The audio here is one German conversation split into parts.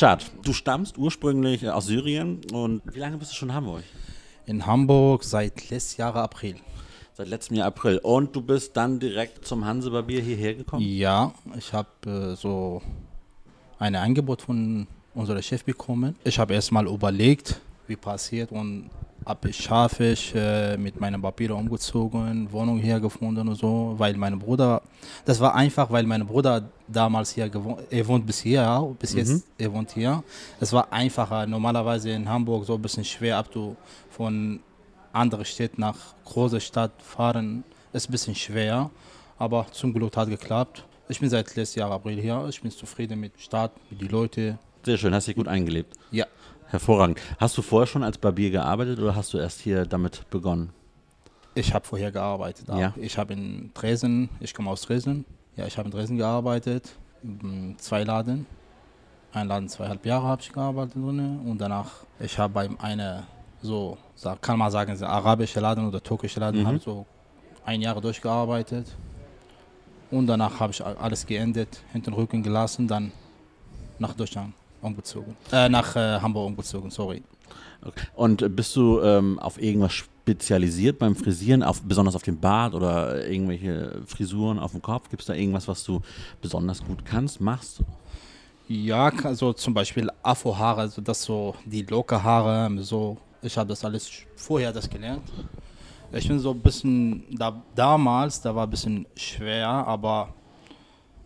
Richard, du stammst ursprünglich aus Syrien und wie lange bist du schon in Hamburg? In Hamburg seit letztes Jahr April. Seit letztem Jahr April. Und du bist dann direkt zum Hansebarbier hierher gekommen? Ja, ich habe äh, so ein Angebot von unserem Chef bekommen. Ich habe erstmal überlegt, wie passiert und habe ich schaffe ich äh, mit meinen Papieren umgezogen, Wohnung hier gefunden und so, weil mein Bruder, das war einfach, weil mein Bruder damals hier gewohnt, er wohnt bis hier, bis mhm. jetzt, er wohnt hier. Es war einfacher, normalerweise in Hamburg so ein bisschen schwer, ab du von anderen Städten nach große Stadt fahren, ist ein bisschen schwer, aber zum Glück hat geklappt. Ich bin seit letztem Jahr April hier. Ich bin zufrieden mit der Stadt, mit den Leuten. Sehr schön, hast dich gut eingelebt. Ja. Hervorragend. Hast du vorher schon als Barbier gearbeitet oder hast du erst hier damit begonnen? Ich habe vorher gearbeitet. Ja. Ich habe in Dresden, ich komme aus Dresden. Ja, ich habe in Dresden gearbeitet, zwei Laden. Ein Laden zweieinhalb Jahre habe ich gearbeitet drin und danach, ich habe bei einer so, kann man sagen, arabische Laden oder türkische Laden, mhm. habe so ein Jahr durchgearbeitet. Und danach habe ich alles geendet, hinten Rücken gelassen, dann nach Deutschland umgezogen. Äh, nach äh, Hamburg umgezogen, sorry. Okay. Und bist du ähm, auf irgendwas spezialisiert beim Frisieren, auf, besonders auf den Bart oder irgendwelche Frisuren auf dem Kopf? Gibt es da irgendwas, was du besonders gut kannst, machst? Ja, also zum Beispiel Afro-Haare, also das so die Locker-Haare, so. Ich habe das alles vorher das gelernt. Ich bin so ein bisschen, da, damals, da war ein bisschen schwer, aber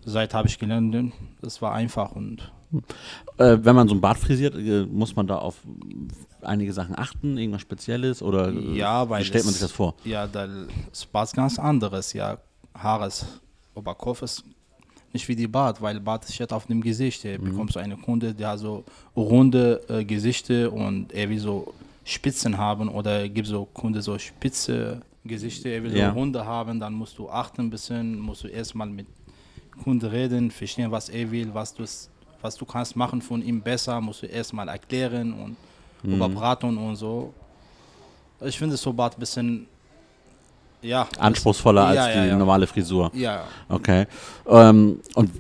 seit habe ich gelernt, das war einfach und. Äh, wenn man so ein Bart frisiert, äh, muss man da auf einige Sachen achten, irgendwas Spezielles oder äh, ja, weil wie stellt man sich das vor? Ja, da ist was ganz anderes, ja. Haares, Oberkopf ist nicht wie die Bart, weil Bart ist auf dem Gesicht. Mhm. bekommst du eine Kunde, der so runde äh, Gesichter und er wie so Spitzen haben oder gibt so Kunde so spitze Gesichter, er will ja. so Hunde haben, dann musst du achten ein bisschen, musst du erstmal mit Kunde reden, verstehen, was er will, was du, was du kannst machen von ihm besser, musst du erstmal erklären und mhm. überbraten und so. Ich finde so Bart ein bisschen ja, anspruchsvoller als ja, die ja. normale Frisur. Ja. Okay. Ähm, und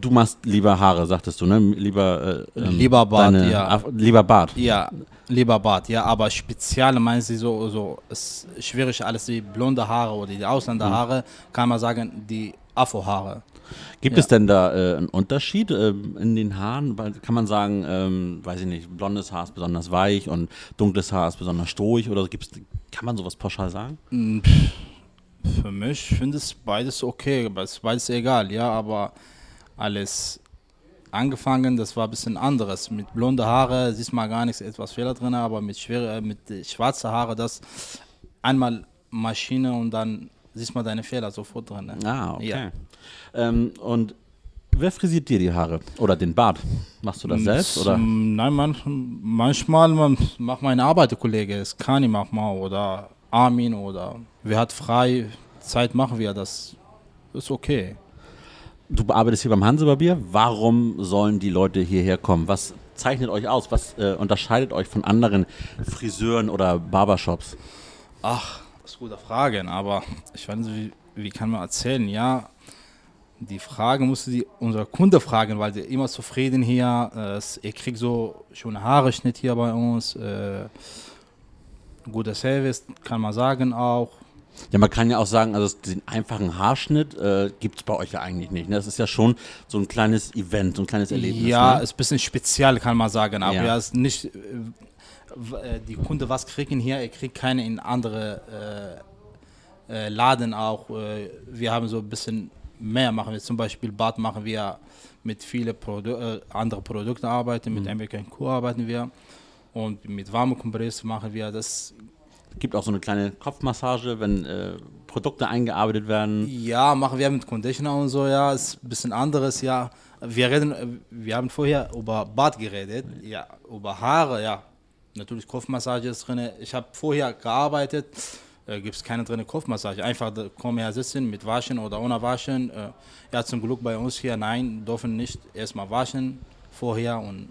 du machst lieber Haare, sagtest du, ne? Lieber, äh, ähm, lieber Bart, deine, ja. lieber Bart. Ja, lieber Bart, ja, aber speziell meinen sie so, so ist schwierig, alles die blonde Haare oder die Ausländerhaare, mhm. kann man sagen, die Afro-Haare. Gibt ja. es denn da äh, einen Unterschied äh, in den Haaren? Kann man sagen, ähm, weiß ich nicht, blondes Haar ist besonders weich und dunkles Haar ist besonders strohig oder gibt's, kann man sowas pauschal sagen? Mm, für mich finde ich beides okay, beides egal, ja, aber alles angefangen, das war ein bisschen anderes. Mit blonde Haare siehst man gar nichts, etwas Fehler drin, aber mit, schwere, äh, mit schwarze Haare, das einmal Maschine und dann siehst man deine Fehler sofort drin. Ah, okay. Ja. Ähm, und wer frisiert dir die Haare oder den Bart? Machst du das selbst? Oder? Nein, man, manchmal man, macht mein Arbeiterkollege, es Kani manchmal oder Armin oder wer hat frei Zeit, machen wir das. Ist okay. Du arbeitest hier beim Hansebarbier. Warum sollen die Leute hierher kommen? Was zeichnet euch aus? Was äh, unterscheidet euch von anderen Friseuren oder Barbershops? Ach, ist gute Frage, aber ich weiß nicht, wie, wie kann man erzählen? Ja, die Frage musste die unser Kunde fragen, weil der immer zufrieden hier. Äh, er kriegt so schöne Haare Schnitt hier bei uns. Äh, guter Service, kann man sagen auch. Ja, man kann ja auch sagen, also den einfachen Haarschnitt äh, gibt es bei euch ja eigentlich nicht. Ne? Das ist ja schon so ein kleines Event, so ein kleines Erlebnis. Ja, ne? ist ein bisschen speziell, kann man sagen. Aber ja, ja ist nicht, äh, die Kunde was kriegen hier, er kriegt keine in andere äh, äh, Laden auch. Äh, wir haben so ein bisschen mehr machen wir. Zum Beispiel Bad machen wir mit vielen Produ anderen Produkten arbeiten, mit mhm. American Q arbeiten wir und mit warmen Kompress machen wir das gibt auch so eine kleine Kopfmassage, wenn äh, Produkte eingearbeitet werden. Ja, machen wir mit Conditioner und so, ja, ist ein bisschen anderes, ja. Wir reden, wir haben vorher über Bart geredet, ja, über Haare, ja. Natürlich Kopfmassage ist drin. Ich habe vorher gearbeitet, äh, gibt es keine drin Kopfmassage. Einfach kommen her sitzen mit Waschen oder ohne Waschen. Äh, ja, zum Glück bei uns hier, nein, dürfen nicht erstmal waschen vorher und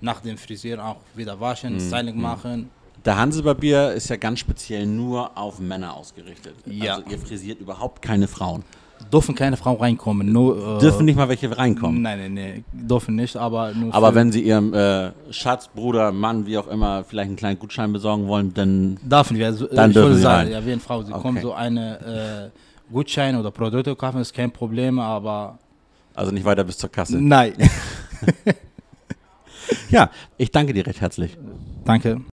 nach dem Frisieren auch wieder waschen, mhm. Styling mhm. machen der Hansebarbier ist ja ganz speziell nur auf Männer ausgerichtet. Ja. Also ihr frisiert überhaupt keine Frauen. Dürfen keine Frauen reinkommen. Nur, äh, Dürfen nicht mal welche reinkommen. Nein, nein, nein. Dürfen nicht, aber nur. Aber wenn sie ihrem äh, Schatz, Bruder, Mann, wie auch immer, vielleicht einen kleinen Gutschein besorgen wollen, dann Dürfen wir. Also, Dann ich dürfen würde sagen, rein. ja, wenn Frau, sie Okay. kommen, so eine äh, Gutschein oder Produkte kaufen, ist kein Problem, aber also nicht weiter bis zur Kasse. nein. Ja, ich danke dir recht herzlich. Danke.